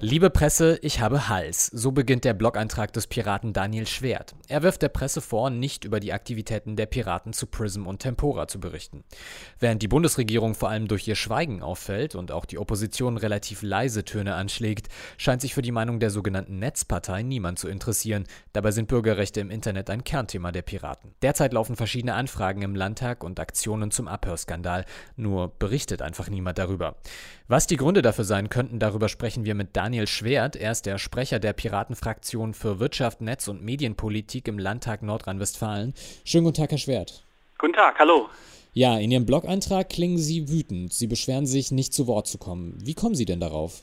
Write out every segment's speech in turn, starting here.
Liebe Presse, ich habe Hals. So beginnt der Blog-Eintrag des Piraten Daniel Schwert. Er wirft der Presse vor, nicht über die Aktivitäten der Piraten zu Prism und Tempora zu berichten. Während die Bundesregierung vor allem durch ihr Schweigen auffällt und auch die Opposition relativ leise Töne anschlägt, scheint sich für die Meinung der sogenannten Netzpartei niemand zu interessieren. Dabei sind Bürgerrechte im Internet ein Kernthema der Piraten. Derzeit laufen verschiedene Anfragen im Landtag und Aktionen zum Abhörskandal. Nur berichtet einfach niemand darüber. Was die Gründe dafür sein könnten, darüber sprechen wir mit Daniel Daniel Schwert. Er ist der Sprecher der Piratenfraktion für Wirtschaft, Netz und Medienpolitik im Landtag Nordrhein-Westfalen. Schönen guten Tag, Herr Schwert. Guten Tag, hallo. Ja, in Ihrem Blog-Eintrag klingen Sie wütend. Sie beschweren sich, nicht zu Wort zu kommen. Wie kommen Sie denn darauf?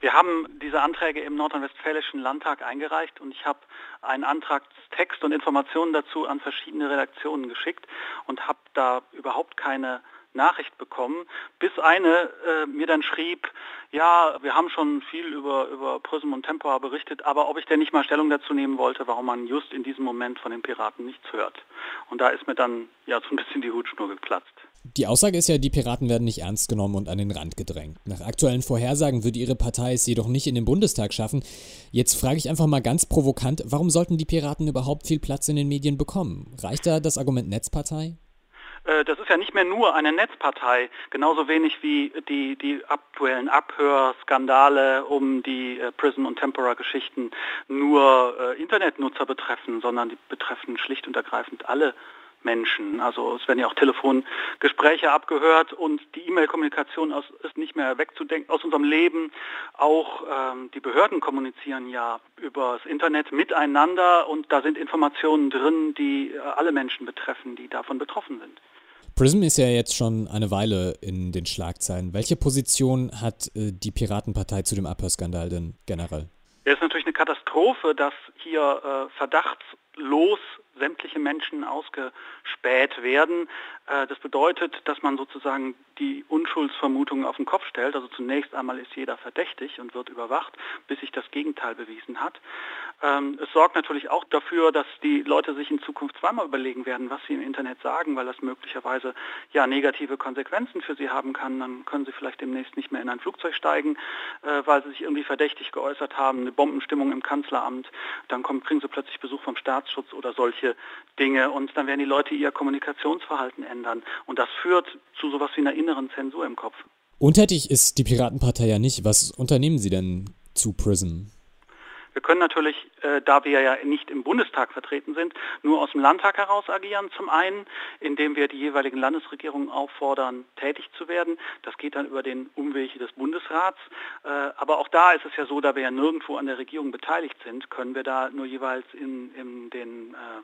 Wir haben diese Anträge im Nordrhein-Westfälischen Landtag eingereicht und ich habe einen Antragstext und Informationen dazu an verschiedene Redaktionen geschickt und habe da überhaupt keine Nachricht bekommen, bis eine äh, mir dann schrieb, ja, wir haben schon viel über, über Prism und Tempora berichtet, aber ob ich denn nicht mal Stellung dazu nehmen wollte, warum man just in diesem Moment von den Piraten nichts hört. Und da ist mir dann ja so ein bisschen die Hutschnur geplatzt. Die Aussage ist ja, die Piraten werden nicht ernst genommen und an den Rand gedrängt. Nach aktuellen Vorhersagen würde ihre Partei es jedoch nicht in den Bundestag schaffen. Jetzt frage ich einfach mal ganz provokant, warum sollten die Piraten überhaupt viel Platz in den Medien bekommen? Reicht da das Argument Netzpartei? Äh, das ist ja nicht mehr nur eine Netzpartei, genauso wenig wie die, die aktuellen Abhörskandale um die äh, Prison- und Tempora-Geschichten nur äh, Internetnutzer betreffen, sondern die betreffen schlicht und ergreifend alle Menschen. Also es werden ja auch Telefongespräche abgehört und die E-Mail-Kommunikation ist nicht mehr wegzudenken aus unserem Leben. Auch ähm, die Behörden kommunizieren ja über das Internet miteinander und da sind Informationen drin, die alle Menschen betreffen, die davon betroffen sind. Prism ist ja jetzt schon eine Weile in den Schlagzeilen. Welche Position hat äh, die Piratenpartei zu dem Abhörskandal denn generell? Es ist natürlich eine Katastrophe, dass hier äh, verdachtslos sämtliche Menschen ausgespäht werden. Äh, das bedeutet, dass man sozusagen die Unschuldsvermutung auf den Kopf stellt. Also zunächst einmal ist jeder verdächtig und wird überwacht, bis sich das Gegenteil bewiesen hat. Ähm, es sorgt natürlich auch dafür, dass die Leute sich in Zukunft zweimal überlegen werden, was sie im Internet sagen, weil das möglicherweise ja negative Konsequenzen für sie haben kann. Dann können sie vielleicht demnächst nicht mehr in ein Flugzeug steigen, äh, weil sie sich irgendwie verdächtig geäußert haben, eine Bombenstimmung im Kanzleramt. Dann kommen, kriegen sie plötzlich Besuch vom Staatsschutz oder solche Dinge und dann werden die Leute ihr Kommunikationsverhalten ändern. Und das führt zu sowas wie einer inneren Zensur im Kopf. Untätig ist die Piratenpartei ja nicht. Was unternehmen Sie denn zu PRISM? Wir können natürlich, äh, da wir ja nicht im Bundestag vertreten sind, nur aus dem Landtag heraus agieren. Zum einen, indem wir die jeweiligen Landesregierungen auffordern, tätig zu werden. Das geht dann über den Umweg des Bundesrats. Äh, aber auch da ist es ja so, da wir ja nirgendwo an der Regierung beteiligt sind, können wir da nur jeweils in, in den äh,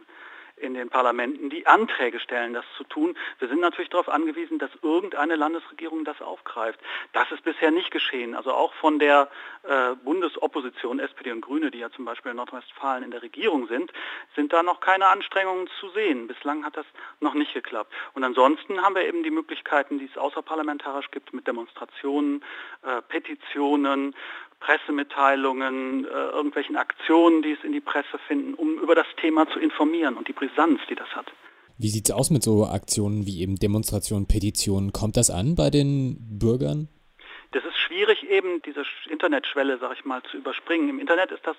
in den Parlamenten, die Anträge stellen, das zu tun. Wir sind natürlich darauf angewiesen, dass irgendeine Landesregierung das aufgreift. Das ist bisher nicht geschehen. Also auch von der äh, Bundesopposition, SPD und Grüne, die ja zum Beispiel in Nordrhein-Westfalen in der Regierung sind, sind da noch keine Anstrengungen zu sehen. Bislang hat das noch nicht geklappt. Und ansonsten haben wir eben die Möglichkeiten, die es außerparlamentarisch gibt, mit Demonstrationen, äh, Petitionen, Pressemitteilungen, äh, irgendwelchen Aktionen, die es in die Presse finden, um über das Thema zu informieren und die Brisanz, die das hat. Wie sieht es aus mit so Aktionen wie eben Demonstrationen, Petitionen? Kommt das an bei den Bürgern? Schwierig eben, diese Internetschwelle, sag ich mal, zu überspringen. Im Internet ist das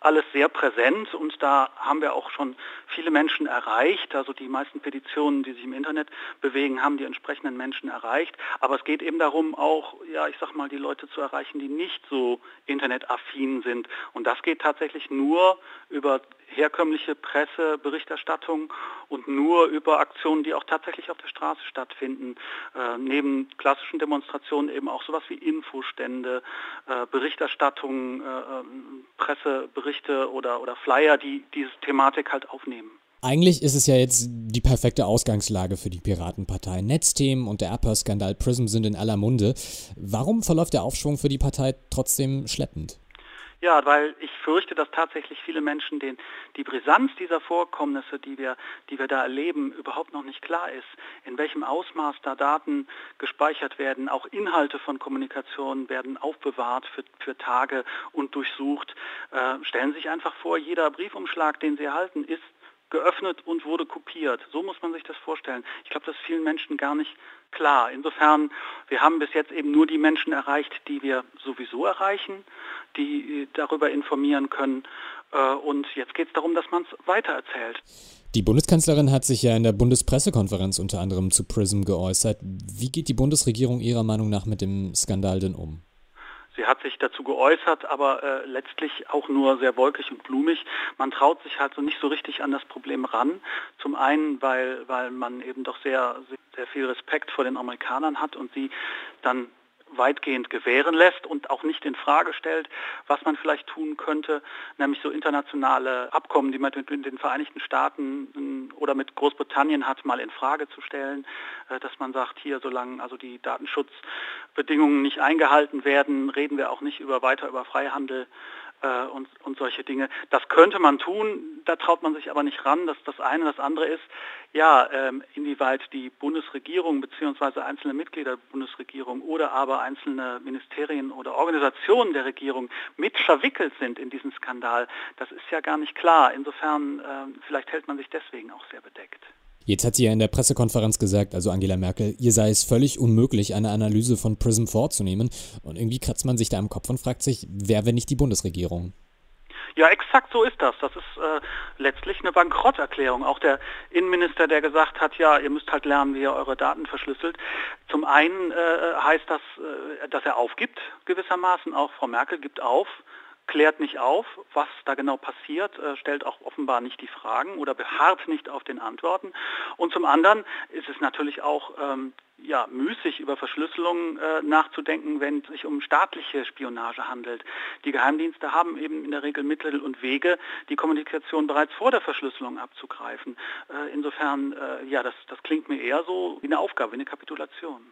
alles sehr präsent und da haben wir auch schon viele Menschen erreicht. Also die meisten Petitionen, die sich im Internet bewegen, haben die entsprechenden Menschen erreicht. Aber es geht eben darum, auch, ja, ich sag mal, die Leute zu erreichen, die nicht so internetaffin sind. Und das geht tatsächlich nur über herkömmliche Presseberichterstattung und nur über Aktionen, die auch tatsächlich auf der Straße stattfinden. Äh, neben klassischen Demonstrationen eben auch sowas wie Infostände, äh, Berichterstattung, äh, ähm, Presseberichte oder, oder Flyer, die diese Thematik halt aufnehmen. Eigentlich ist es ja jetzt die perfekte Ausgangslage für die Piratenpartei. Netzthemen und der Abhörskandal Prism sind in aller Munde. Warum verläuft der Aufschwung für die Partei trotzdem schleppend? Ja, weil ich fürchte, dass tatsächlich viele Menschen den, die Brisanz dieser Vorkommnisse, die wir, die wir da erleben, überhaupt noch nicht klar ist. In welchem Ausmaß da Daten gespeichert werden, auch Inhalte von Kommunikation werden aufbewahrt für, für Tage und durchsucht. Äh, stellen Sie sich einfach vor, jeder Briefumschlag, den Sie erhalten, ist geöffnet und wurde kopiert. So muss man sich das vorstellen. Ich glaube, das ist vielen Menschen gar nicht klar. Insofern, wir haben bis jetzt eben nur die Menschen erreicht, die wir sowieso erreichen, die darüber informieren können. Äh, und jetzt geht es darum, dass man es weitererzählt. Die Bundeskanzlerin hat sich ja in der Bundespressekonferenz unter anderem zu PRISM geäußert. Wie geht die Bundesregierung Ihrer Meinung nach mit dem Skandal denn um? Sie hat sich dazu geäußert, aber äh, letztlich auch nur sehr wolkig und blumig. Man traut sich halt so nicht so richtig an das Problem ran. Zum einen, weil, weil man eben doch sehr, sehr viel Respekt vor den Amerikanern hat und sie dann weitgehend gewähren lässt und auch nicht in Frage stellt, was man vielleicht tun könnte, nämlich so internationale Abkommen, die man mit den Vereinigten Staaten ähm, oder mit Großbritannien hat, mal in Frage zu stellen, äh, dass man sagt, hier, solange also die Datenschutzbedingungen nicht eingehalten werden, reden wir auch nicht über weiter über Freihandel äh, und, und solche Dinge. Das könnte man tun, da traut man sich aber nicht ran. Das das eine. Das andere ist, ja, ähm, inwieweit die Bundesregierung bzw. einzelne Mitglieder der Bundesregierung oder aber einzelne Ministerien oder Organisationen der Regierung mit verwickelt sind in diesen Skandal, das ist ja gar nicht klar. Insofern, äh, vielleicht hält man sich deswegen auch sehr bedeckt. Jetzt hat sie ja in der Pressekonferenz gesagt, also Angela Merkel, ihr sei es völlig unmöglich, eine Analyse von PRISM vorzunehmen. Und irgendwie kratzt man sich da im Kopf und fragt sich, wer, wenn nicht die Bundesregierung? Ja, exakt so ist das. Das ist äh, letztlich eine Bankrotterklärung. Auch der Innenminister, der gesagt hat, ja, ihr müsst halt lernen, wie ihr eure Daten verschlüsselt. Zum einen äh, heißt das, äh, dass er aufgibt gewissermaßen. Auch Frau Merkel gibt auf klärt nicht auf, was da genau passiert, äh, stellt auch offenbar nicht die Fragen oder beharrt nicht auf den Antworten. Und zum anderen ist es natürlich auch ähm, ja, müßig über Verschlüsselung äh, nachzudenken, wenn es sich um staatliche Spionage handelt. Die Geheimdienste haben eben in der Regel Mittel und Wege, die Kommunikation bereits vor der Verschlüsselung abzugreifen. Äh, insofern, äh, ja, das, das klingt mir eher so wie eine Aufgabe, wie eine Kapitulation.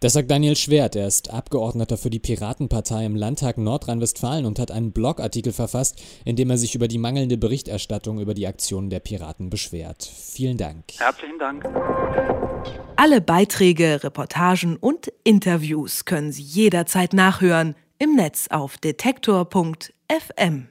Das sagt Daniel Schwert. Er ist Abgeordneter für die Piratenpartei im Landtag Nordrhein-Westfalen und hat einen Blogartikel verfasst, in dem er sich über die mangelnde Berichterstattung über die Aktionen der Piraten beschwert. Vielen Dank. Herzlichen Dank. Alle Beiträge, Reportagen und Interviews können Sie jederzeit nachhören im Netz auf detektor.fm.